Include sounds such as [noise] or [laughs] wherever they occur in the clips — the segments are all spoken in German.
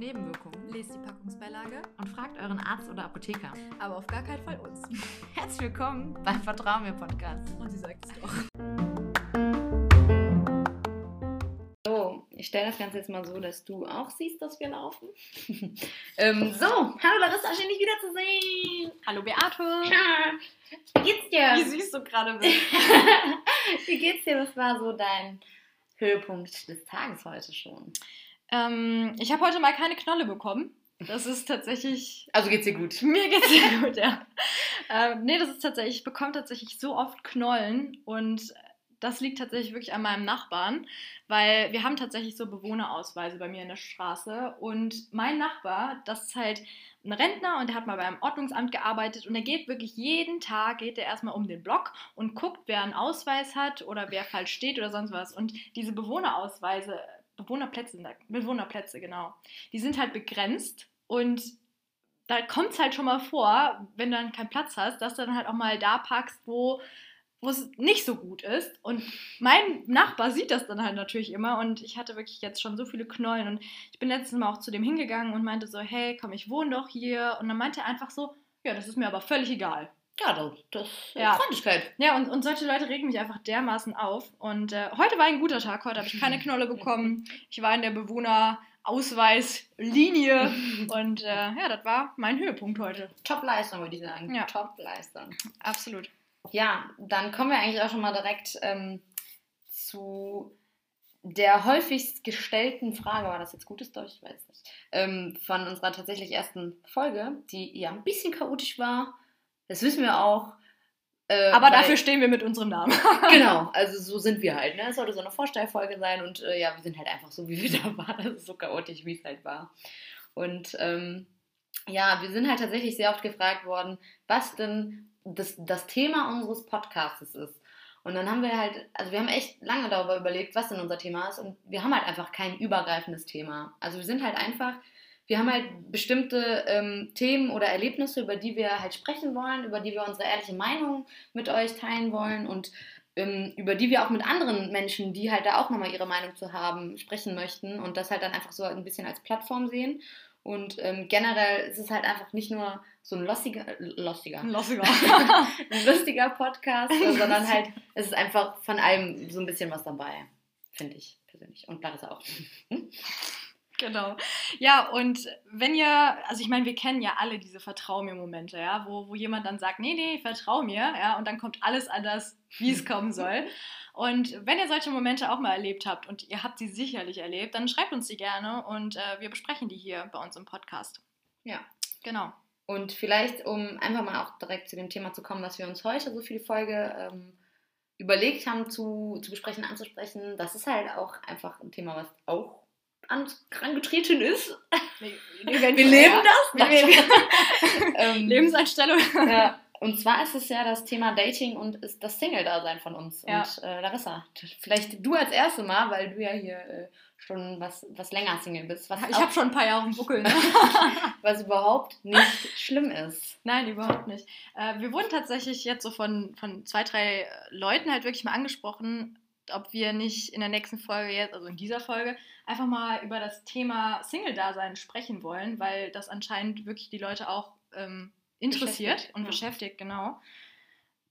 Nebenwirkungen. Lest die Packungsbeilage, Und fragt euren Arzt oder Apotheker. aber auf gar keinen Fall uns. [laughs] Herzlich willkommen beim Vertrauen mir Podcast. Und sie sagt es doch. So, ich stelle das Ganze jetzt mal so, dass du auch siehst, dass wir laufen. [laughs] ähm, so, hallo Larissa, schön dich wiederzusehen. Hallo Beate. Wie geht's dir? Wie süß du gerade bist. [laughs] Wie geht's dir? Was war so dein Höhepunkt des Tages heute schon? Ähm, ich habe heute mal keine Knolle bekommen. Das ist tatsächlich. Also geht's dir gut? Mir geht's sehr gut, ja. Ähm, nee, das ist tatsächlich, ich bekomme tatsächlich so oft Knollen und das liegt tatsächlich wirklich an meinem Nachbarn, weil wir haben tatsächlich so Bewohnerausweise bei mir in der Straße und mein Nachbar, das ist halt ein Rentner und der hat mal beim Ordnungsamt gearbeitet und er geht wirklich jeden Tag, geht er erstmal um den Block und guckt, wer einen Ausweis hat oder wer falsch steht oder sonst was. Und diese Bewohnerausweise, Bewohnerplätze, Bewohnerplätze, genau, die sind halt begrenzt und da kommt es halt schon mal vor, wenn du dann keinen Platz hast, dass du dann halt auch mal da parkst, wo wo es nicht so gut ist. Und mein Nachbar sieht das dann halt natürlich immer. Und ich hatte wirklich jetzt schon so viele Knollen. Und ich bin letztes Mal auch zu dem hingegangen und meinte so, hey, komm, ich wohne doch hier. Und dann meinte er einfach so, ja, das ist mir aber völlig egal. Ja, das, das Ja. Freundlichkeit. Ja, und, und solche Leute regen mich einfach dermaßen auf. Und äh, heute war ein guter Tag. Heute habe ich keine Knolle bekommen. Ich war in der Bewohnerausweislinie. [laughs] und äh, ja, das war mein Höhepunkt heute. Top-Leistung, würde ich sagen. Ja. Top-Leistung. Absolut. Ja, dann kommen wir eigentlich auch schon mal direkt ähm, zu der häufigst gestellten Frage, war das jetzt gutes Deutsch? Ich weiß nicht. Ähm, von unserer tatsächlich ersten Folge, die ja ein bisschen chaotisch war. Das wissen wir auch. Äh, Aber weil- dafür stehen wir mit unserem Namen. [laughs] Genau, [laughs] also so sind wir halt. Ne? Es sollte so eine Vorstellfolge sein und äh, ja, wir sind halt einfach so, wie wir [laughs] da waren. Das ist so chaotisch, wie es halt war. Und ähm, ja, wir sind halt tatsächlich sehr oft gefragt worden, was denn das, das Thema unseres Podcasts ist. Und dann haben wir halt, also wir haben echt lange darüber überlegt, was denn unser Thema ist. Und wir haben halt einfach kein übergreifendes Thema. Also wir sind halt einfach, wir haben halt bestimmte ähm, Themen oder Erlebnisse, über die wir halt sprechen wollen, über die wir unsere ehrliche Meinung mit euch teilen wollen und ähm, über die wir auch mit anderen Menschen, die halt da auch nochmal ihre Meinung zu haben, sprechen möchten und das halt dann einfach so ein bisschen als Plattform sehen. Und ähm, generell ist es halt einfach nicht nur so ein lostiger, äh, lostiger, Lossiger. [laughs] ein lustiger Podcast, [laughs] sondern halt, es ist einfach von allem so ein bisschen was dabei, finde ich persönlich. Und Larissa auch. Genau. Ja, und wenn ihr, also ich meine, wir kennen ja alle diese Vertrau mir Momente, ja, wo, wo jemand dann sagt, nee, nee, vertrau mir, ja, und dann kommt alles anders, wie es kommen soll. Und wenn ihr solche Momente auch mal erlebt habt und ihr habt sie sicherlich erlebt, dann schreibt uns die gerne und äh, wir besprechen die hier bei uns im Podcast. Ja. Genau. Und vielleicht, um einfach mal auch direkt zu dem Thema zu kommen, was wir uns heute so für die Folge ähm, überlegt haben zu, zu besprechen, anzusprechen, das ist halt auch einfach ein Thema, was auch angetreten ist. Wir, Wir leben das. Wir, wir, [laughs] ähm, [laughs] Lebenseinstellung. ja, [laughs] und zwar ist es ja das Thema Dating und ist das Single-Dasein von uns. Ja. Und äh, Larissa, vielleicht du als erste Mal, weil du ja hier äh, schon was, was länger Single bist, was, Ich habe schon ein paar Jahre im Buckel. Ne? was überhaupt nicht schlimm ist. Nein, überhaupt nicht. Äh, wir wurden tatsächlich jetzt so von, von zwei, drei Leuten halt wirklich mal angesprochen, ob wir nicht in der nächsten Folge jetzt, also in dieser Folge, einfach mal über das Thema Single-Dasein sprechen wollen, weil das anscheinend wirklich die Leute auch ähm, interessiert Beschäftigt, und ja. beschäftigt, genau.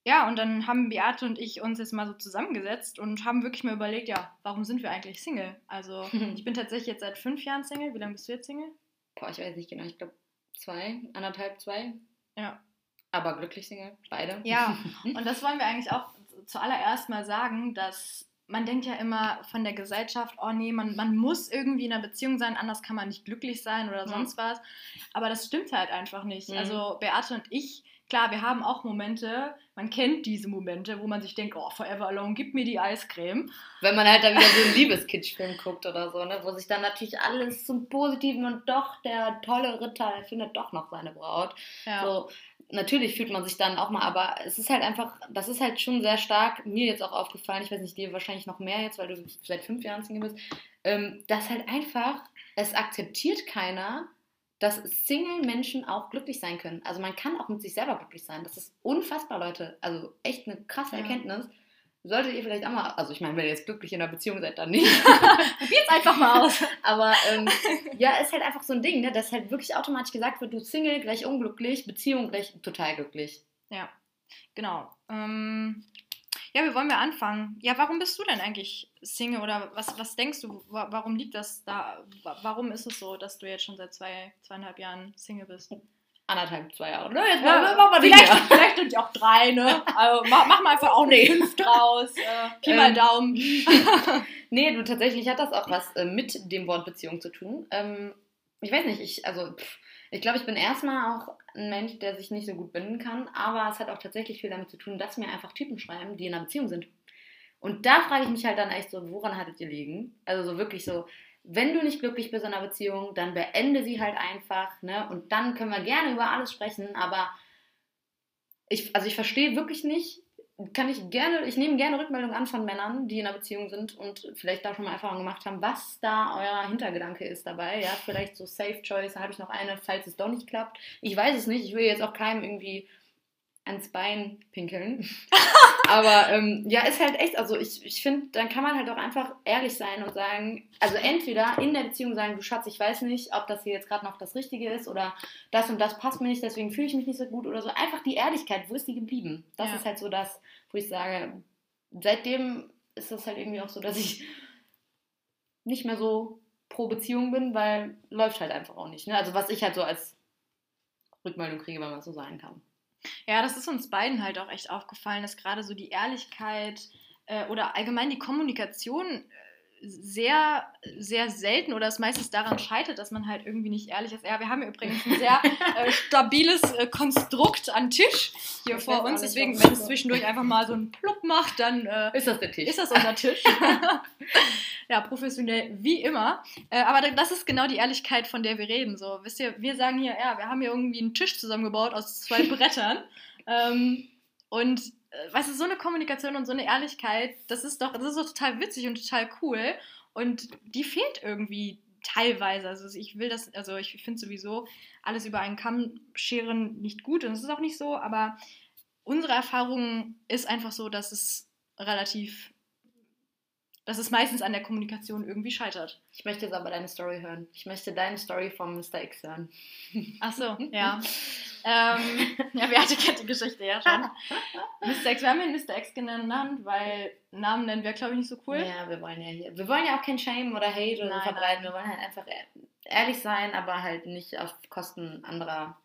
Ja, und dann haben Beate und ich uns jetzt mal so zusammengesetzt und haben wirklich mal überlegt, ja, warum sind wir eigentlich Single? Also, [laughs] ich bin tatsächlich jetzt seit fünf Jahren Single. Wie lange bist du jetzt Single? Boah, ich weiß nicht genau, ich glaube zwei, anderthalb, zwei. Ja. Aber glücklich Single, beide. Ja, [laughs] und das wollen wir eigentlich auch zuallererst mal sagen, dass man denkt ja immer von der Gesellschaft, oh nee, man, man muss irgendwie in einer Beziehung sein, anders kann man nicht glücklich sein oder Ja. sonst was. Aber das stimmt halt einfach nicht. Mhm. Also Beate und ich, klar, wir haben auch Momente, man kennt diese Momente, wo man sich denkt, oh, forever alone, gib mir die Eiscreme. Wenn man halt dann wieder so einen Liebeskitschfilm guckt oder so, ne, wo sich dann natürlich alles zum Positiven und doch der tolle Ritter, findet doch noch seine Braut. Ja. So, natürlich fühlt man sich dann auch mal, aber es ist halt einfach, das ist halt schon sehr stark, mir jetzt auch aufgefallen, ich weiß nicht, dir wahrscheinlich noch mehr jetzt, weil du seit fünf Jahren Single bist, ähm, dass halt einfach, es akzeptiert keiner, dass Single-Menschen auch glücklich sein können. Also man kann auch mit sich selber glücklich sein. Das ist unfassbar, Leute. Also echt eine krasse Ja. Erkenntnis. Solltet ihr vielleicht auch mal, also ich meine, wenn ihr jetzt glücklich in einer Beziehung seid, dann nicht. [laughs] Probiert's einfach mal aus. Aber ähm, [laughs] ja, ist halt einfach so ein Ding, ne, dass halt wirklich automatisch gesagt wird, du Single gleich unglücklich, Beziehung gleich total glücklich. Ja, genau. Ähm, ja, wie wollen wir anfangen? Ja, warum bist du denn eigentlich Single oder was, was denkst du, wa- warum liegt das da? Wa- Warum ist es so, dass du jetzt schon seit zwei, zweieinhalb Jahren Single bist? Anderthalb, zwei Jahre. Ne, jetzt Ja, machen wir nicht vielleicht ja auch drei, ne? Also mach, mach mal einfach auch eine Nee. fünf draus. Äh, Pi mal Ähm, Daumen. [laughs] Nee, du, tatsächlich hat das auch was äh, mit dem Wort Beziehung zu tun. Ähm, ich weiß nicht, ich, also, pff, ich glaube, ich bin erstmal auch ein Mensch, der sich nicht so gut binden kann, aber es hat auch tatsächlich viel damit zu tun, dass mir einfach Typen schreiben, die in einer Beziehung sind. Und da frage ich mich halt dann echt so, woran hattet ihr liegen? Also so wirklich so, wenn du nicht glücklich bist in einer Beziehung, dann beende sie halt einfach, ne? Und dann können wir gerne über alles sprechen, aber ich, also ich verstehe wirklich nicht, kann ich gerne, ich nehme gerne Rückmeldungen an von Männern, die in einer Beziehung sind und vielleicht da schon mal Erfahrungen gemacht haben, was da euer Hintergedanke ist dabei. Ja, vielleicht so Safe Choice, da habe ich noch eine, falls es doch nicht klappt. Ich weiß es nicht, ich will jetzt auch keinem irgendwie ans Bein pinkeln. [laughs] Aber ähm, ja, ist halt echt, also ich, ich finde, dann kann man halt auch einfach ehrlich sein und sagen, also entweder in der Beziehung sagen, du Schatz, ich weiß nicht, ob das hier jetzt gerade noch das Richtige ist oder das und das passt mir nicht, deswegen fühle ich mich nicht so gut oder so. Einfach die Ehrlichkeit, wo ist die geblieben? Das Ja. ist halt so das, wo ich sage, seitdem ist das halt irgendwie auch so, dass ich nicht mehr so pro Beziehung bin, weil läuft halt einfach auch nicht. Ne? Also was ich halt so als Rückmeldung kriege, wenn man so sagen kann. Ja, das ist uns beiden halt auch echt aufgefallen, dass gerade so die Ehrlichkeit äh, oder allgemein die Kommunikation äh, sehr, sehr selten oder es meistens daran scheitert, dass man halt irgendwie nicht ehrlich ist. Ja, wir haben übrigens ein sehr äh, [laughs] stabiles äh, Konstrukt an Tisch hier Ich vor uns. Deswegen, wenn es zwischendurch einfach mal so einen Plupp macht, dann äh, Ist das der Tisch? ist das unser Tisch. [laughs] ja, professionell wie immer. Äh, aber das ist genau die Ehrlichkeit, von der wir reden. So, wisst ihr, wir sagen hier, ja, wir haben hier irgendwie einen Tisch zusammengebaut aus zwei [laughs] Brettern. ähm, und weißt du, so eine Kommunikation und so eine Ehrlichkeit, das ist doch, das ist doch total witzig und total cool. Und die fehlt irgendwie teilweise. Also ich will das, also ich finde sowieso alles über einen Kamm scheren nicht gut und es ist auch nicht so, aber unsere Erfahrung ist einfach so, dass es relativ, dass es meistens an der Kommunikation irgendwie scheitert. Ich möchte jetzt aber deine Story hören. Ich möchte deine Story vom Mr. X hören. Ach so, [laughs] ja. ähm, ja, wer hatte kennt die Geschichte ja schon. Mr. X, wir haben ihn Mr. X genannt, weil Namen nennen wäre, glaube ich, nicht so cool. Ja, wir wollen ja hier. Wir wollen ja auch kein Shame oder Hate oder Nein, verbreiten. Wir wollen halt einfach ehr- ehrlich sein, aber halt nicht auf Kosten anderer.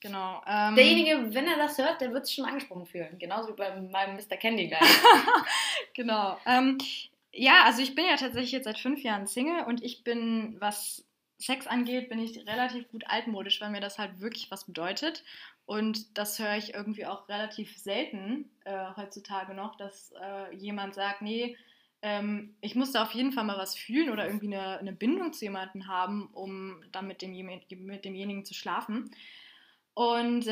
Genau. Ähm, Derjenige, wenn er das hört, der wird sich schon angesprochen fühlen. Genauso wie bei meinem Mr. Candy Guy. [laughs] Genau. Ähm, ja, also ich bin ja tatsächlich jetzt seit fünf Jahren Single und ich bin, was Sex angeht, bin ich relativ gut altmodisch, weil mir das halt wirklich was bedeutet. Und das höre ich irgendwie auch relativ selten äh, heutzutage noch, dass äh, jemand sagt, nee, ähm, ich muss da auf jeden Fall mal was fühlen oder irgendwie eine, eine Bindung zu jemandem haben, um dann mit, dem, mit demjenigen zu schlafen. Und äh,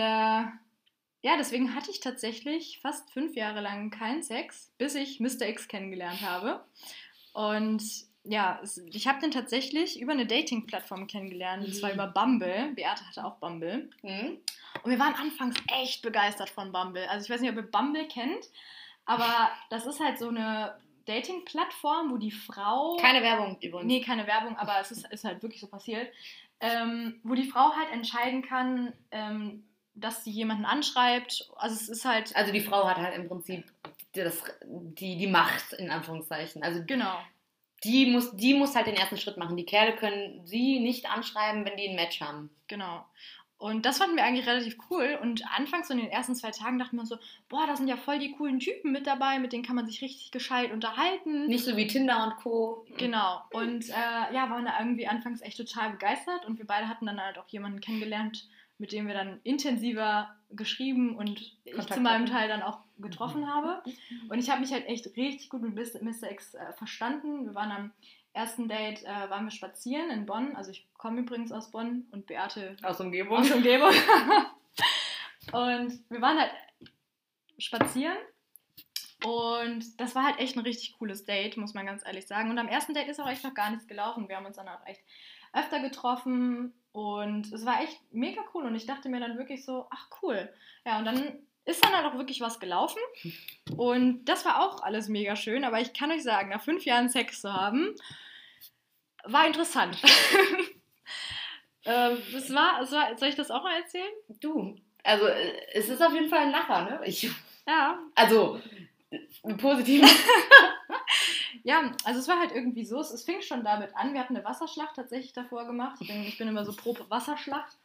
ja, deswegen hatte ich tatsächlich fast fünf Jahre lang keinen Sex, bis ich Mr. X kennengelernt habe. Und ja, ich habe den tatsächlich über eine Dating-Plattform kennengelernt, und zwar Mhm. über Bumble. Beate hatte auch Bumble. Hm? Und wir waren anfangs echt begeistert von Bumble. Also ich weiß nicht, ob ihr Bumble kennt, aber das ist halt so eine Dating-Plattform, wo die Frau... Keine Werbung übrigens. Nee, keine Werbung, aber es ist, ist halt wirklich so passiert. Ähm, wo die Frau halt entscheiden kann, ähm, dass sie jemanden anschreibt. Also es ist halt... Also die Frau hat halt im Prinzip das, die, die Macht, in Anführungszeichen. Also Genau. die muss, die muss halt den ersten Schritt machen. Die Kerle können sie nicht anschreiben, wenn die ein Match haben. Genau. Und das fanden wir eigentlich relativ cool. Und anfangs so in den ersten zwei Tagen dachten wir so, boah, da sind ja voll die coolen Typen mit dabei, mit denen kann man sich richtig gescheit unterhalten. Nicht so wie Tinder und Co. Genau. Und äh, ja, waren da irgendwie anfangs echt total begeistert. Und wir beide hatten dann halt auch jemanden kennengelernt, mit dem wir dann intensiver geschrieben und ich Kontakt zu meinem. Teil dann auch getroffen habe. Und ich habe mich halt echt richtig gut mit Mr. X äh, verstanden. Wir waren am ersten Date, äh, waren wir spazieren in Bonn. Also ich komme übrigens aus Bonn und Beate Aus Umgebung. aus Umgebung. [laughs] und wir waren halt spazieren. Und das war halt echt ein richtig cooles Date, muss man ganz ehrlich sagen. Und am ersten Date ist auch echt noch gar nichts gelaufen. Wir haben uns dann auch echt öfter getroffen und es war echt mega cool. Und ich dachte mir dann wirklich so, ach cool. Ja, und dann ist dann halt auch wirklich was gelaufen. Und das war auch alles mega schön. Aber ich kann euch sagen, nach fünf Jahren Sex zu haben, war interessant. [laughs] ähm, war, es war, soll ich das auch mal erzählen? Du. Also, äh, es ist auf jeden Fall ein Lacher, ne? Ich, Ja. also, äh, positiv. [laughs] Ja, also es war halt irgendwie so, es, es fing schon damit an, wir hatten eine Wasserschlacht tatsächlich davor gemacht. Ich bin, ich bin immer so pro Wasserschlacht.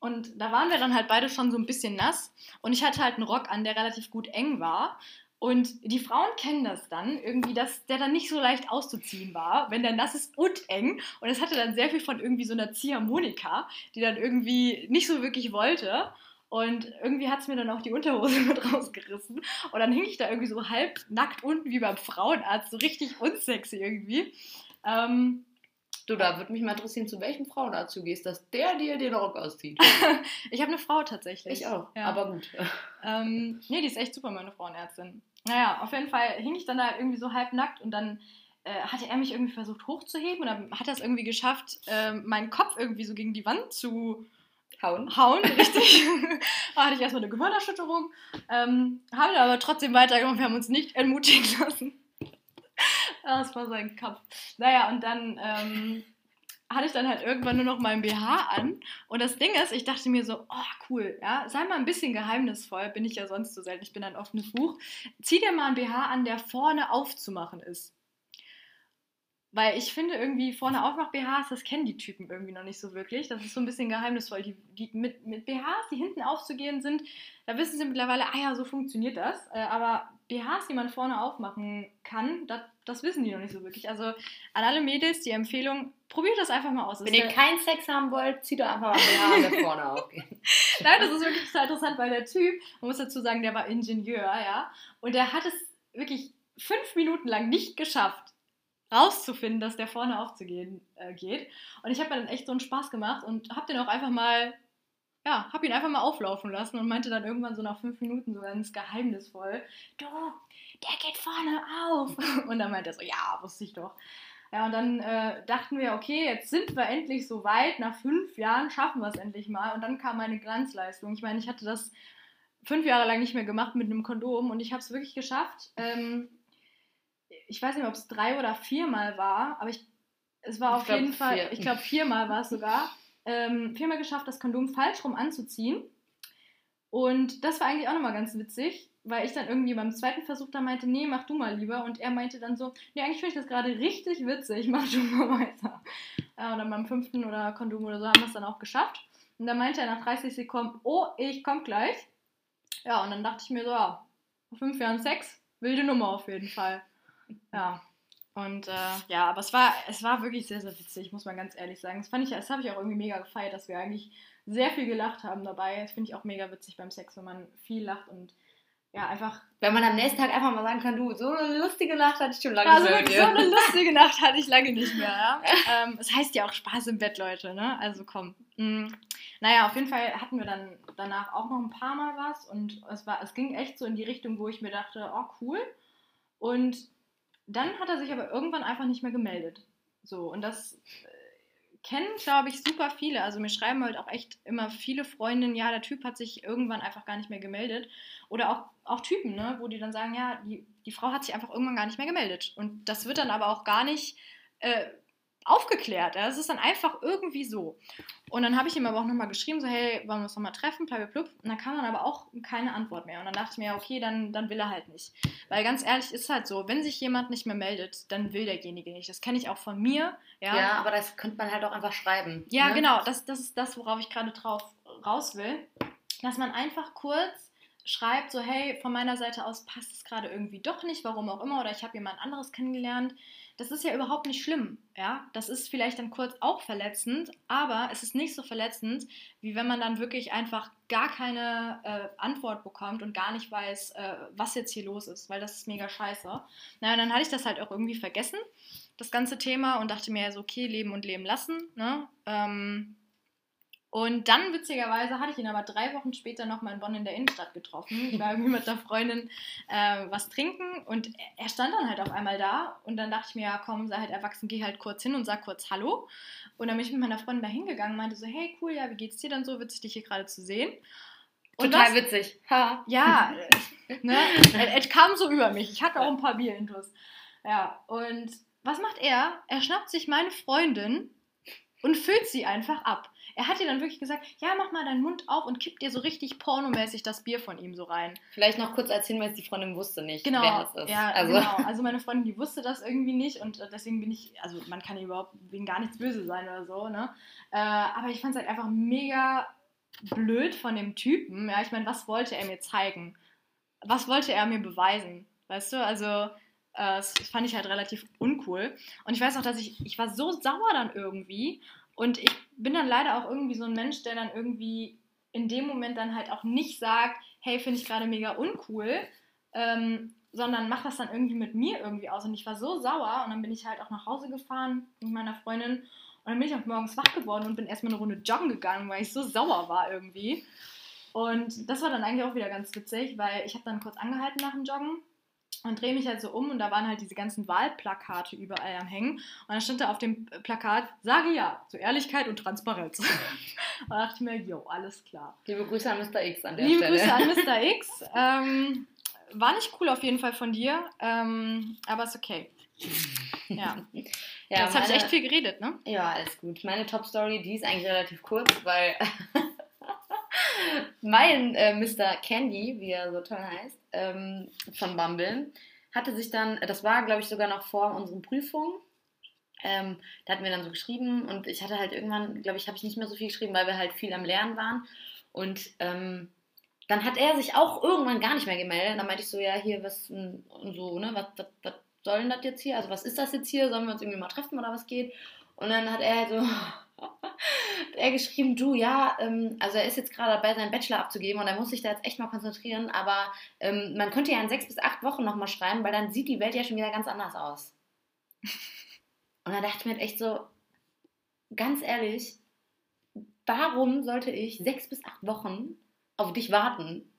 Und da waren wir dann halt beide schon so ein bisschen nass. Und ich hatte halt einen Rock an, der relativ gut eng war. Und die Frauen kennen das dann, irgendwie, dass der dann nicht so leicht auszuziehen war, wenn der nass ist und eng. Und es hatte dann sehr viel von irgendwie so einer Ziehharmonika, die dann irgendwie nicht so wirklich wollte. Und irgendwie hat es mir dann auch die Unterhose [laughs] mit rausgerissen. Und dann hing ich da irgendwie so halb nackt unten wie beim Frauenarzt, so richtig unsexy irgendwie. Ähm, Du, da würde mich mal interessieren, zu welchem Frauenarzt du gehst, dass der dir den Rock auszieht. [laughs] ich habe eine Frau tatsächlich. Ich auch, Ja. aber gut. Ähm, nee, die ist echt super, meine Frauenärztin. Naja, auf jeden Fall hing ich dann da irgendwie so halb nackt und dann äh, hatte er mich irgendwie versucht hochzuheben und dann hat er es irgendwie geschafft, ähm, meinen Kopf irgendwie so gegen die Wand zu Hauen. hauen, [laughs] richtig. [laughs] da hatte ich erstmal eine Gehirnerschütterung. Ähm, haben wir aber trotzdem weitergemacht, wir haben uns nicht entmutigen lassen. Das war sein Kampf. Naja, und dann ähm, hatte ich dann halt irgendwann nur noch meinen BH an. Und das Ding ist, ich dachte mir so, oh cool, ja, sei mal ein bisschen geheimnisvoll, bin ich ja sonst so selten, ich bin ein offenes Buch. Zieh dir mal einen BH an, der vorne aufzumachen ist. Weil ich finde irgendwie vorne Aufmach-BHs, das kennen die Typen irgendwie noch nicht so wirklich. Das ist so ein bisschen geheimnisvoll. Die, die mit, mit BHs, die hinten aufzugehen sind, da wissen sie mittlerweile, ah ja, so funktioniert das. Äh, aber BHs, die man vorne aufmachen kann, das, das wissen die noch nicht so wirklich. Also an alle Mädels die Empfehlung, probiert das einfach mal aus. Wenn ihr keinen Sex haben wollt, zieht doch einfach mal da vorne aufgehen. [laughs] Nein, das ist wirklich total interessant, weil der Typ, man muss dazu sagen, der war Ingenieur, ja. Und der hat es wirklich fünf Minuten lang nicht geschafft, rauszufinden, dass der vorne aufzugehen äh, geht. Und ich habe mir dann echt so einen Spaß gemacht und habe den auch einfach mal, ja, habe ihn einfach mal auflaufen lassen und meinte dann irgendwann so nach fünf Minuten so ganz geheimnisvoll, du, der geht vorne auf. [laughs] Und dann meinte er so, ja, wusste ich doch. Ja, und dann äh, dachten wir, okay, jetzt sind wir endlich so weit, nach fünf Jahren schaffen wir es endlich mal. Und dann kam meine Glanzleistung. Ich meine, ich hatte das fünf Jahre lang nicht mehr gemacht mit einem Kondom und ich habe es wirklich geschafft. Ähm, ich weiß nicht, ob es drei oder viermal war, aber ich, es war Ich auf glaub, jeden Fall, vier. ich glaube viermal war es sogar, ähm, viermal geschafft, das Kondom falsch rum anzuziehen. Und das war eigentlich auch nochmal ganz witzig, weil ich dann irgendwie beim zweiten Versuch da meinte, nee, mach du mal lieber. Und er meinte dann so, nee, eigentlich finde ich das gerade richtig witzig, [laughs] mach du mal weiter. Ja, und dann beim fünften oder Kondom oder so haben wir es dann auch geschafft. Und dann meinte er nach 30 Sekunden, oh, ich komm gleich. Ja, und dann dachte ich mir so, ja, vor fünf Jahren Sex, wilde Nummer auf jeden Fall. Ja. Und äh, ja, aber es war, es war wirklich sehr, sehr witzig, muss man ganz ehrlich sagen. Das fand ich, das habe ich auch irgendwie mega gefeiert, dass wir eigentlich sehr viel gelacht haben dabei. Das finde ich auch mega witzig beim Sex, wenn man viel lacht und ja, einfach. Wenn man am nächsten Tag einfach mal sagen kann, du, so eine lustige Nacht hatte ich schon lange Also nicht mehr so eine lustige Nacht hatte ich lange nicht mehr. Ja? [laughs] ähm, es heißt ja auch Spaß im Bett, Leute, ne? Also komm. Mm. Naja, auf jeden Fall hatten wir dann danach auch noch ein paar Mal was und es war, es ging echt so in die Richtung, wo ich mir dachte, oh cool. Und dann hat er sich aber irgendwann einfach nicht mehr gemeldet. So, und das äh, kennen, glaube ich, super viele. Also mir schreiben halt auch echt immer viele Freundinnen, ja, der Typ hat sich irgendwann einfach gar nicht mehr gemeldet. Oder auch, auch Typen, ne, wo die dann sagen, ja, die, die Frau hat sich einfach irgendwann gar nicht mehr gemeldet. Und das wird dann aber auch gar nicht äh, aufgeklärt. Ja? Das ist dann einfach irgendwie so. Und dann habe ich ihm aber auch nochmal geschrieben, so, hey, wollen wir uns nochmal treffen, blub. Und dann kam dann aber auch keine Antwort mehr. Und dann dachte ich mir, okay, dann, dann will er halt nicht. Weil ganz ehrlich, ist halt so, wenn sich jemand nicht mehr meldet, dann will derjenige nicht. Das kenne ich auch von mir. Ja, Ja, aber das könnte man halt auch einfach schreiben. ja, ne? genau, das, das ist das, worauf ich gerade drauf raus will. Dass man einfach kurz schreibt, so hey, von meiner Seite aus passt es gerade irgendwie doch nicht, warum auch immer, oder ich habe jemand anderes kennengelernt. Das ist ja überhaupt nicht schlimm, ja. Das ist vielleicht dann kurz auch verletzend, aber es ist nicht so verletzend, wie wenn man dann wirklich einfach gar keine äh, Antwort bekommt und gar nicht weiß, äh, was jetzt hier los ist, weil das ist mega scheiße. Naja, dann hatte ich das halt auch irgendwie vergessen, das ganze Thema, und dachte mir so, okay, leben und leben lassen, ne? Ähm, und dann, witzigerweise, hatte ich ihn aber drei Wochen später nochmal in Bonn in der Innenstadt getroffen. Ich war irgendwie mit einer Freundin äh, was trinken und er- stand dann halt auf einmal da. Und dann dachte ich mir, ja komm, sei halt erwachsen, geh halt kurz hin und sag kurz Hallo. Und dann bin ich mit meiner Freundin da hingegangen und meinte so, hey cool, ja, wie geht's dir dann so? Witzig, dich hier gerade zu sehen. Und Total das- witzig. Ha. Ja, [laughs] ne? Es kam so über mich. Ich hatte auch ein paar Bierintus. Ja, und was macht er? Er schnappt sich meine Freundin und füllt sie einfach ab. Er hat ihr dann wirklich gesagt, ja, mach mal deinen Mund auf und kippt ihr so richtig pornomäßig das Bier von ihm so rein. Vielleicht noch kurz als Hinweis, die Freundin wusste nicht, Genau, wer es ist. ja, also, genau. Also meine Freundin, die wusste das irgendwie nicht und deswegen bin ich, also man kann überhaupt wegen gar nichts böse sein oder so, ne? Äh, aber ich fand es halt einfach mega blöd von dem Typen. Ja, ich meine, was wollte er mir zeigen? Was wollte er mir beweisen? Weißt du, also äh, das fand ich halt relativ uncool. Und ich weiß auch, dass ich, ich war so sauer dann irgendwie und ich bin dann leider auch irgendwie so ein Mensch, der dann irgendwie in dem Moment dann halt auch nicht sagt, hey, finde ich gerade mega uncool, ähm, sondern macht das dann irgendwie mit mir irgendwie aus. Und ich war so sauer und dann bin ich halt auch nach Hause gefahren mit meiner Freundin und dann bin ich auch morgens wach geworden und bin erstmal eine Runde joggen gegangen, weil ich so sauer war irgendwie. Und das war dann eigentlich auch wieder ganz witzig, weil ich habe dann kurz angehalten nach dem Joggen und drehe mich halt so um und da waren halt diese ganzen Wahlplakate überall am Hängen. Und dann stand da auf dem Plakat, sage ja zu Ehrlichkeit und Transparenz. [laughs] und da dachte ich mir, jo, alles klar. liebe Grüße an Mr. X an der Liebe Stelle. Grüße an [laughs] Mr. X. Ähm, war nicht cool auf jeden Fall von dir, ähm, aber ist okay. Ja, Ja, jetzt habe ich echt viel geredet, ne? Ja, alles gut. Meine Top-Story, die ist eigentlich relativ kurz, weil [laughs] mein äh, Mr. Candy, wie er so toll heißt, ähm, von Bumble, hatte sich dann, das war glaube ich sogar noch vor unseren Prüfungen, ähm, da hatten wir dann so geschrieben und ich hatte halt irgendwann, glaube ich, habe ich nicht mehr so viel geschrieben, weil wir halt viel am Lernen waren und ähm, dann hat er sich auch irgendwann gar nicht mehr gemeldet. Dann meinte ich so, ja, hier, was, mm, und so, ne, was, was, was soll denn das jetzt hier? Also, was ist das jetzt hier? Sollen wir uns irgendwie mal treffen oder was geht? Und dann hat er halt so, [laughs] er geschrieben, du, ja, ähm, also er ist jetzt gerade dabei, seinen Bachelor abzugeben und er muss sich da jetzt echt mal konzentrieren, aber ähm, man könnte ja in sechs bis acht Wochen nochmal schreiben, weil dann sieht die Welt ja schon wieder ganz anders aus. [laughs] Und dann dachte ich mir halt echt so, ganz ehrlich, warum sollte ich sechs bis acht Wochen auf dich warten?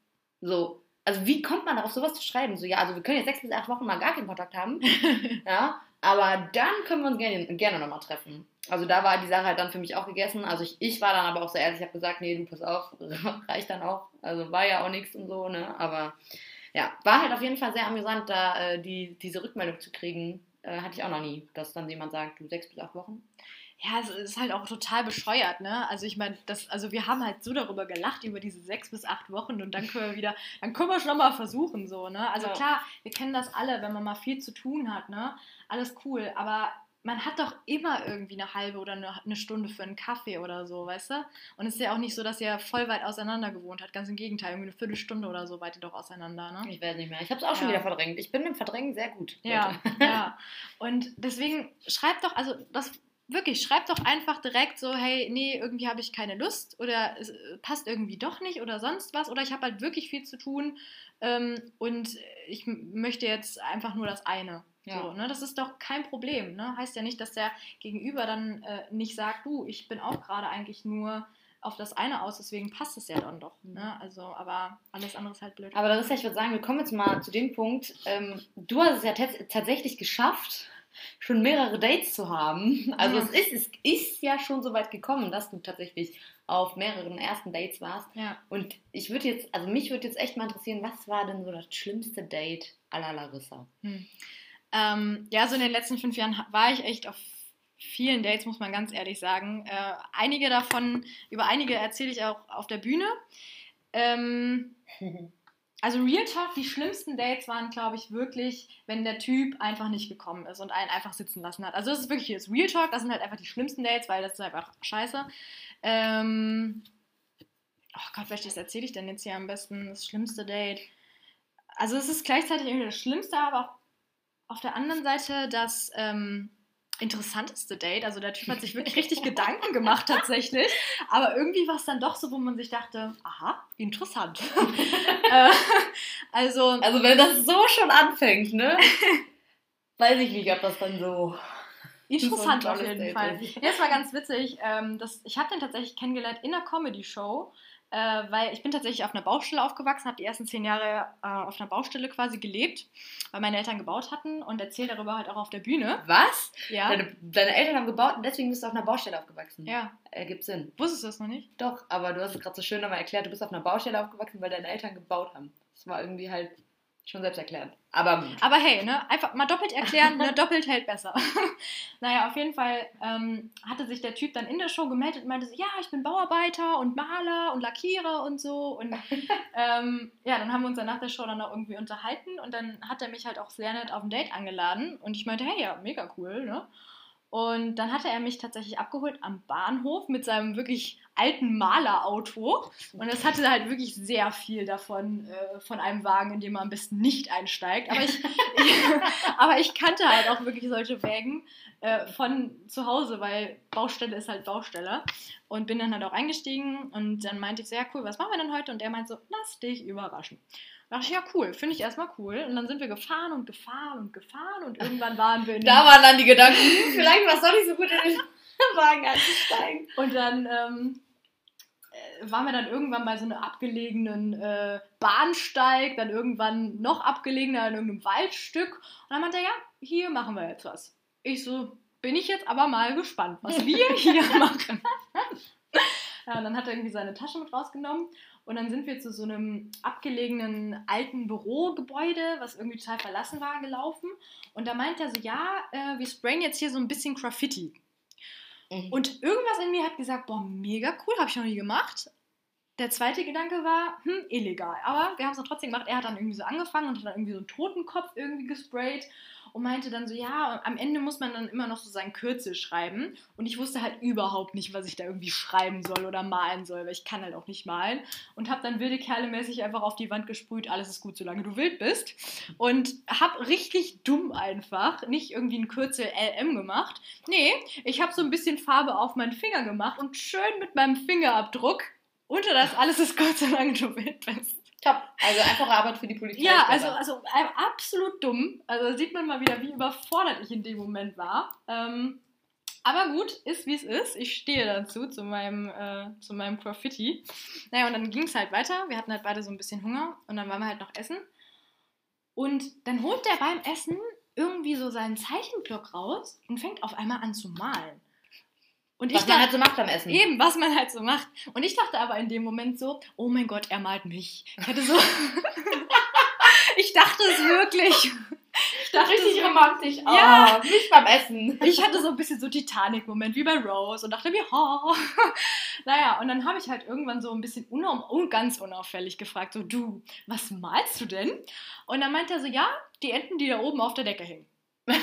So, also wie kommt man darauf, sowas zu schreiben? So, ja, also wir können jetzt sechs bis acht Wochen mal gar keinen Kontakt haben, [laughs] ja, aber dann können wir uns gerne, gerne nochmal treffen. Also da war die Sache halt dann für mich auch gegessen. Also ich, ich war dann aber auch so ehrlich, ich habe gesagt, nee, du pass auf, [laughs] reicht dann auch. Also war ja auch nichts und so, ne, aber ja, war halt auf jeden Fall sehr amüsant, da äh, die, diese Rückmeldung zu kriegen. Äh, hatte ich auch noch nie, dass dann jemand sagt, du sechs bis acht Wochen. Ja, es ist halt auch total bescheuert, ne? Also ich meine, das, also wir haben halt so darüber gelacht, über diese sechs bis acht Wochen und dann können wir wieder, dann können wir schon mal versuchen, so, ne? Also Ja. klar, wir kennen das alle, wenn man mal viel zu tun hat, ne? Alles cool, aber man hat doch immer irgendwie eine halbe oder eine, Stunde für einen Kaffee oder so, weißt du? Und es ist ja auch nicht so, dass ihr voll weit auseinander gewohnt habt, ganz im Gegenteil, irgendwie eine Viertelstunde oder so wart ihr doch auseinander, ne? Ich weiß nicht mehr. Ich habe es auch schon Ja. wieder verdrängt. Ich bin im Verdrängen sehr gut. Ja, ja. Und deswegen schreibt doch, also das wirklich, schreibt doch einfach direkt so, hey, nee, irgendwie habe ich keine Lust oder es äh, passt irgendwie doch nicht oder sonst was oder ich habe halt wirklich viel zu tun ähm, und ich möchte jetzt einfach nur das eine. Ja. So, ne? Das ist doch kein Problem. Ne? Heißt ja nicht, dass der Gegenüber dann äh, nicht sagt, du, ich bin auch gerade eigentlich nur auf das eine aus, deswegen passt es ja dann doch. Ne? Also, aber alles andere ist halt blöd. Aber Larissa, ich würde sagen, wir kommen jetzt mal zu dem Punkt. Ähm, du hast es ja tats- tatsächlich geschafft, schon mehrere Dates zu haben. Also Ja. es, ist, es ist ja schon so weit gekommen, dass du tatsächlich auf mehreren ersten Dates warst. ja. Und ich würde jetzt, also mich würde jetzt echt mal interessieren, was war denn so das schlimmste Date à la Larissa? Hm. Ähm, ja, so in den letzten fünf Jahren war ich echt auf vielen Dates, muss man ganz ehrlich sagen. Äh, einige davon, über einige erzähle ich auch auf der Bühne. Ähm, [laughs] also Real Talk, die schlimmsten Dates waren, glaube ich, wirklich, wenn der Typ einfach nicht gekommen ist und einen einfach sitzen lassen hat. Also das ist wirklich das Real Talk, das sind halt einfach die schlimmsten Dates, weil das ist einfach scheiße. Ähm, oh Gott, welches erzähle ich denn jetzt hier am besten? Das schlimmste Date. Also es ist gleichzeitig irgendwie das Schlimmste, aber auch auf der anderen Seite das ähm, interessanteste Date. Also der Typ hat sich wirklich richtig [laughs] Gedanken gemacht tatsächlich. Aber irgendwie war es dann doch so, wo man sich dachte, aha, interessant. [laughs] äh, also, Also wenn das so schon anfängt, ne? Weiß ich nicht, ob das dann so... interessant so auf jeden Date Fall. ist. Ja, es war ganz witzig. Ähm, das, ich habe den tatsächlich kennengelernt in einer Comedy-Show. Äh, weil ich bin tatsächlich auf einer Baustelle aufgewachsen, habe die ersten zehn Jahre äh, auf einer Baustelle quasi gelebt, weil meine Eltern gebaut hatten und erzähle darüber halt auch auf der Bühne. Was? Ja. Deine, deine Eltern haben gebaut und deswegen bist du auf einer Baustelle aufgewachsen. Ja. Ergibt Sinn. Wusstest du das noch nicht? Doch, aber du hast es gerade so schön nochmal erklärt, du bist auf einer Baustelle aufgewachsen, weil deine Eltern gebaut haben. Das war irgendwie halt schon selbst erklärt. Aber gut. Aber hey, ne, einfach mal doppelt erklären, ne, doppelt hält besser. [laughs] naja, auf jeden Fall ähm, hatte sich der Typ dann in der Show gemeldet und meinte so, ja, ich bin Bauarbeiter und Maler und Lackierer und so. Und ähm, ja, dann haben wir uns dann nach der Show dann auch irgendwie unterhalten und dann hat er mich halt auch sehr nett auf ein Date eingeladen und ich meinte, hey, ja, mega cool, ne? Und dann hatte er mich tatsächlich abgeholt am Bahnhof mit seinem wirklich alten Malerauto. Und es hatte halt wirklich sehr viel davon, äh, von einem Wagen, in dem man am besten nicht einsteigt. Aber ich, ich, [laughs] aber ich kannte halt auch wirklich solche Wägen äh, von zu Hause, weil Baustelle ist halt Baustelle. Und bin dann halt auch eingestiegen und dann meinte ich so, ja cool, was machen wir denn heute? Und er meinte so, lass dich überraschen. Da dachte ich, ja cool, finde ich erstmal cool. Und dann sind wir gefahren und gefahren und gefahren und irgendwann waren wir in [laughs] Da waren dann die Gedanken, hm, vielleicht war es doch nicht so gut, in den Wagen einzusteigen. Und dann ähm, äh, waren wir dann irgendwann bei so einem abgelegenen äh, Bahnsteig, dann irgendwann noch abgelegener in irgendeinem Waldstück. Und dann meinte er, ja, hier machen wir jetzt was. Ich so, bin ich jetzt aber mal gespannt, was wir [laughs] hier machen. [laughs] ja, und dann hat er irgendwie seine Tasche mit rausgenommen und dann sind wir zu so einem abgelegenen alten Bürogebäude, was irgendwie total verlassen war, gelaufen. Und da meint er so, ja, äh, wir sprayen jetzt hier so ein bisschen Graffiti. Mhm. Und irgendwas in mir hat gesagt, boah, mega cool, habe ich noch nie gemacht. Der zweite Gedanke war, hm, illegal. Aber wir haben es trotzdem gemacht. Er hat dann irgendwie so angefangen und hat dann irgendwie so einen Totenkopf irgendwie gesprayt und meinte dann so, ja, am Ende muss man dann immer noch so sein Kürzel schreiben. Und ich wusste halt überhaupt nicht, was ich da irgendwie schreiben soll oder malen soll, weil ich kann halt auch nicht malen. Und habe dann wilde Kerle mäßig einfach auf die Wand gesprüht, alles ist gut, solange du wild bist. Und habe richtig dumm einfach nicht irgendwie ein Kürzel LM gemacht. Nee, ich habe so ein bisschen Farbe auf meinen Finger gemacht und schön mit meinem Fingerabdruck unter das alles ist gut, solange du wild bist. Top. Also einfache Arbeit für die Polizei. Ja, also, also äh, absolut dumm. Also sieht man mal wieder, wie überfordert ich in dem Moment war. Ähm, aber gut, ist wie es ist. Ich stehe dazu, zu meinem, äh, zu meinem Graffiti. Naja, und dann ging es halt weiter. Wir hatten halt beide so ein bisschen Hunger und dann waren wir halt noch essen. Und dann holt der beim Essen irgendwie so seinen Zeichenblock raus und fängt auf einmal an zu malen. Und Was ich man dachte, halt so macht beim Essen. Eben, was man halt so macht. Und ich dachte aber in dem Moment so, oh mein Gott, er malt mich. Ich hatte so. [laughs] ich dachte es wirklich. Ich dachte Richtig es romantisch. Oh, Ja. Nicht beim Essen. ich hatte so ein bisschen so Titanic-Moment wie bei Rose und dachte mir, ha. [laughs] Naja, und dann habe ich halt irgendwann so ein bisschen unau un ganz unauffällig gefragt, so, du, was malst du denn? Und dann meinte er so, ja, die Enten, die da oben auf der Decke hängen. [laughs]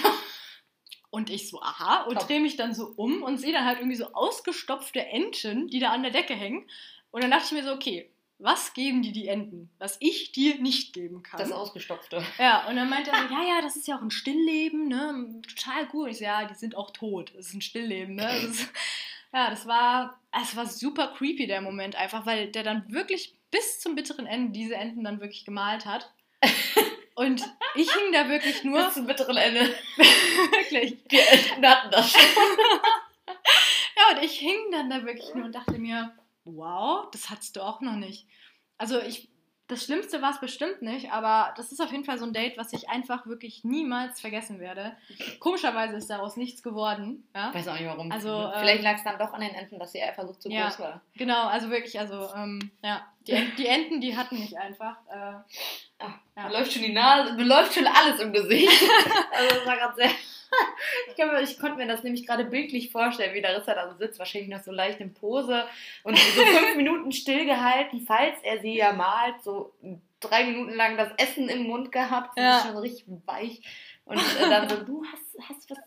Und ich so, aha, und drehe mich dann so um und sehe dann halt irgendwie so ausgestopfte Enten, die da an der Decke hängen. Und dann dachte ich mir so, okay, was geben die die Enten, was ich dir nicht geben kann? Das Ausgestopfte. Ja, und dann meinte er so, ja, ja, das ist ja auch ein Stillleben, ne? Total gut. Ich so, ja, die sind auch tot. Das ist ein Stillleben, ne? Das ist, ja, das war, es war super creepy, der Moment einfach, weil der dann wirklich bis zum bitteren Ende diese Enten dann wirklich gemalt hat. [laughs] Und ich hing da wirklich nur, Bis zum bitteren Ende. [laughs] wirklich, Die Eltern hatten das schon. ja, und ich hing dann da wirklich nur und dachte mir, wow, das hattest du auch noch nicht. Also ich, das Schlimmste war es bestimmt nicht, aber das ist auf jeden Fall so ein Date, was ich einfach wirklich niemals vergessen werde. Komischerweise ist daraus nichts geworden. Ja? Weiß auch nicht warum. Also, äh, Vielleicht lag es dann doch an den Enten, dass die Eifersucht zu Ja. groß war. Genau, also wirklich, also ähm, ja, die, die Enten, die hatten mich einfach. Äh, Ah, Ja. Läuft schon die Nase, läuft schon alles im Gesicht. [laughs] also das war gerade sehr. Ich, kann ich konnte mir das nämlich gerade bildlich vorstellen, wie Larissa da so sitzt, wahrscheinlich noch so leicht in Pose und so [laughs] fünf Minuten stillgehalten, falls er sie ja malt, so drei Minuten lang das Essen im Mund gehabt, sie Ja. ist schon richtig weich. Und äh, dann so, du hast, hast, was,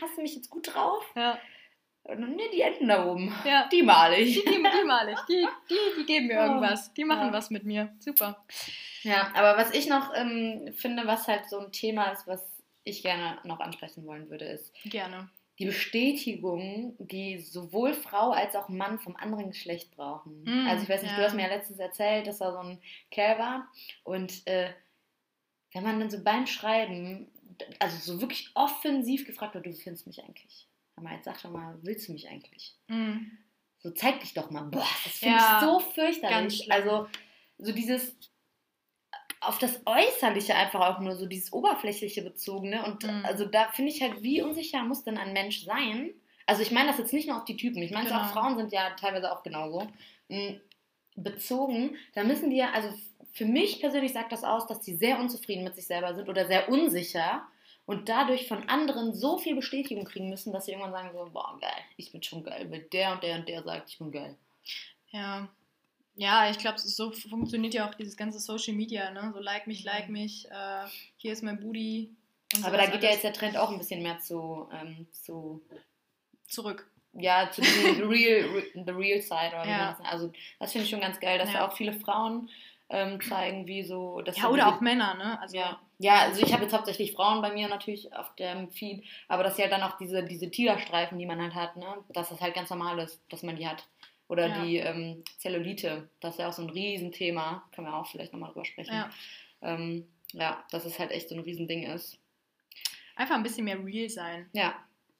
hast du mich jetzt gut drauf? ja, Und dann, nee, die Enten da oben, ja. die male ich. Die, die, die mal ich. Die, die, die geben mir irgendwas. Die machen ja. was mit mir. Super. Ja, aber was ich noch ähm, finde, was halt so ein Thema ist, was ich gerne noch ansprechen wollen würde, ist Gerne. die Bestätigung, die sowohl Frau als auch Mann vom anderen Geschlecht brauchen. Mm, also ich weiß nicht, ja. du hast mir ja letztens erzählt, dass da so ein Kerl war und äh, wenn man dann so beim Schreiben, also so wirklich offensiv gefragt wird, du findest mich eigentlich. Mal, jetzt sag doch mal, willst du mich eigentlich? Mhm. so zeig dich doch mal. Boah, das finde Ja, ich so fürchterlich. Also so dieses auf das Äußerliche einfach auch nur, so dieses Oberflächliche bezogene. Und Mhm. also da finde ich halt, wie unsicher muss denn ein Mensch sein? Also ich meine das jetzt nicht nur auf die Typen, ich meine es auch Genau. Frauen sind ja teilweise auch genauso. mm, Bezogen, da müssen die ja, also für mich persönlich sagt das aus, dass die sehr unzufrieden mit sich selber sind oder sehr unsicher und dadurch von anderen so viel Bestätigung kriegen müssen, dass sie irgendwann sagen so, boah, geil, ich bin schon geil, weil der und der und der sagt, ich bin geil. Ja. Ja, ich glaube, so funktioniert ja auch dieses ganze Social Media, ne? So like mich, like mich, äh, hier ist mein Booty. Aber da geht ja alles jetzt der Trend auch ein bisschen mehr zu, ähm, zu zurück. ja, zu diesem [laughs] real, re, the real side oder wie Ja. das nennt. Also das finde ich schon ganz geil, dass Ja. da auch viele Frauen ähm, zeigen, wie so. Dass Ja, oder auch Männer, ne? Also, Ja, ja also ich habe jetzt hauptsächlich Frauen bei mir natürlich auf dem Feed, aber dass sie halt dann auch diese, diese Tigerstreifen, die man halt hat, ne, dass das halt ganz normal ist, dass man die hat. Oder Ja. die ähm, Zellulite, das ist ja auch so ein Riesenthema, können wir auch vielleicht nochmal drüber sprechen. Ja. Ähm, ja, dass es halt echt so ein Riesending ist. Einfach ein bisschen mehr real sein. Ja,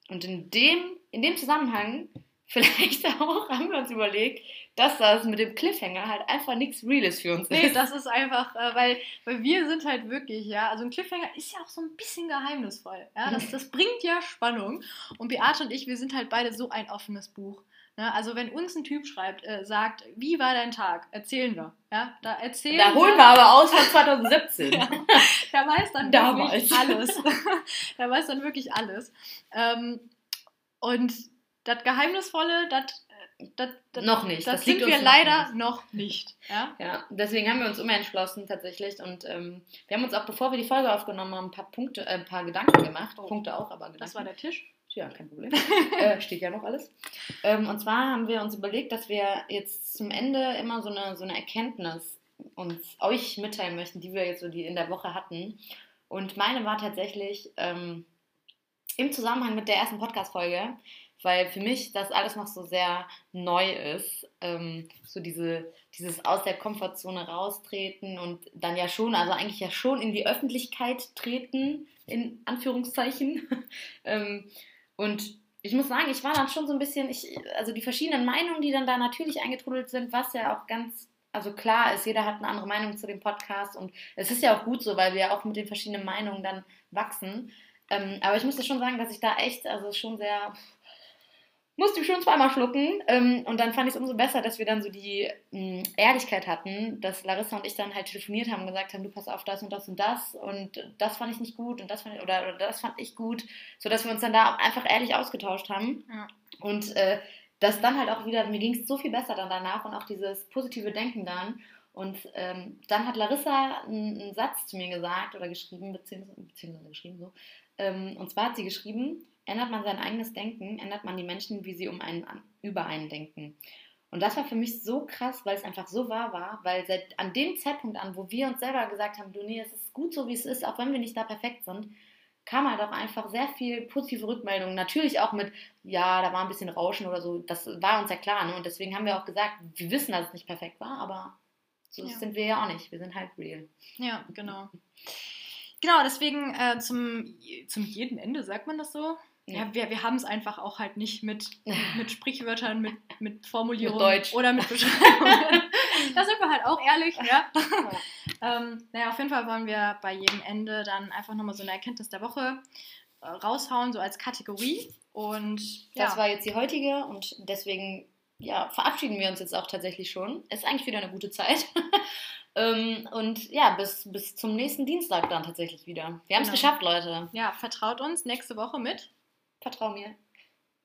und in dem, in dem Zusammenhang, [laughs] vielleicht auch, haben wir uns überlegt, dass das mit dem Cliffhanger halt einfach nichts Reales für uns Nee, ist. das ist einfach, äh, weil, weil wir sind halt wirklich, ja, also ein Cliffhanger ist ja auch so ein bisschen geheimnisvoll. Ja? Das, [laughs] das bringt ja Spannung. Und Beate und ich, wir sind halt beide so ein offenes Buch. Ne? Also wenn uns ein Typ schreibt, äh, sagt, wie war dein Tag? Erzählen wir. Ja? Da erzählen Da holen wir aber aus von 2017. [laughs] Ja. Der weiß dann Damals. wirklich alles. [laughs] Der weiß dann wirklich alles. Ähm, und das Geheimnisvolle, das, äh, das, das, Noch nicht. das, Das sind wir leider nicht. noch nicht. Ja? Ja, deswegen haben wir uns umentschlossen tatsächlich und ähm, wir haben uns auch, bevor wir die Folge aufgenommen haben, ein paar Punkte, äh, ein paar Gedanken gemacht. Oh. Punkte auch, aber Gedanken. Das war der Tisch. Ja, kein Problem. [laughs] äh, steht ja noch alles. Ähm, und zwar haben wir uns überlegt, dass wir jetzt zum Ende immer so eine, so eine Erkenntnis uns euch mitteilen möchten, die wir jetzt so die in der Woche hatten. Und meine war tatsächlich ähm, im Zusammenhang mit der ersten Podcast-Folge, weil für mich das alles noch so sehr neu ist, ähm, so diese, dieses aus der Komfortzone raustreten und dann ja schon, also eigentlich ja schon in die Öffentlichkeit treten, in Anführungszeichen. [laughs] ähm, und ich muss sagen, ich war dann schon so ein bisschen, ich, also die verschiedenen Meinungen, die dann da natürlich eingetrudelt sind, was ja auch ganz, also klar ist, jeder hat eine andere Meinung zu dem Podcast und es ist ja auch gut so, weil wir ja auch mit den verschiedenen Meinungen dann wachsen. Ähm, aber ich musste schon sagen, dass ich da echt, also schon sehr, musste ich schon zweimal schlucken. Ähm, und dann fand ich es umso besser, dass wir dann so die mh, Ehrlichkeit hatten, dass Larissa und ich dann halt telefoniert haben und gesagt haben, du pass auf das und das und das und das fand ich nicht gut und das fand ich, oder, oder das fand ich gut, sodass wir uns dann da einfach ehrlich ausgetauscht haben. Ja. Und äh, das dann halt auch wieder, mir ging es so viel besser dann danach und auch dieses positive Denken dann. Und ähm, dann hat Larissa einen, einen Satz zu mir gesagt oder geschrieben, beziehungsweise, beziehungsweise geschrieben so. Ähm, und zwar hat sie geschrieben, ändert man sein eigenes Denken, ändert man die Menschen, wie sie um einen über einen denken. Und das war für mich so krass, weil es einfach so wahr war, weil seit an dem Zeitpunkt an, wo wir uns selber gesagt haben, du nee, es ist gut so, wie es ist, auch wenn wir nicht da perfekt sind, kam halt auch einfach sehr viel positive Rückmeldungen. Natürlich auch mit, ja, da war ein bisschen Rauschen oder so. Das war uns ja klar. Ne? Und deswegen haben wir auch gesagt, wir wissen, dass es nicht perfekt war, aber so Ja. sind wir ja auch nicht. Wir sind halt real. Ja, genau. Genau, deswegen äh, zum, zum jeden Ende, sagt man das so? Ja, wir, wir haben es einfach auch halt nicht mit, [laughs] mit Sprichwörtern, mit, mit Formulierungen Mit oder mit [laughs] Beschreibungen. da sind wir halt auch ehrlich, ja. [laughs] ähm, naja, auf jeden Fall wollen wir bei jedem Ende dann einfach nochmal so eine Erkenntnis der Woche äh, raushauen, so als Kategorie. Und ja, Das war jetzt die heutige und deswegen ja, verabschieden wir uns jetzt auch tatsächlich schon. Ist eigentlich wieder eine gute Zeit. ähm, und ja, bis, bis zum nächsten Dienstag dann tatsächlich wieder. Wir haben es Genau. geschafft, Leute. ja, vertraut uns nächste Woche mit. Vertrau mir.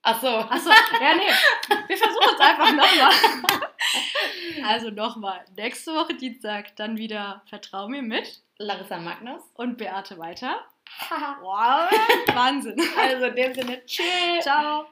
Ach so. Achso, ja, nee. Wir versuchen es einfach nochmal. [laughs] Also nochmal. Nächste Woche Dienstag dann wieder Vertrau mir mit Larissa Magnus. und Beate weiter. Wow, Wahnsinn. Also in dem Sinne, tschüss. Ciao.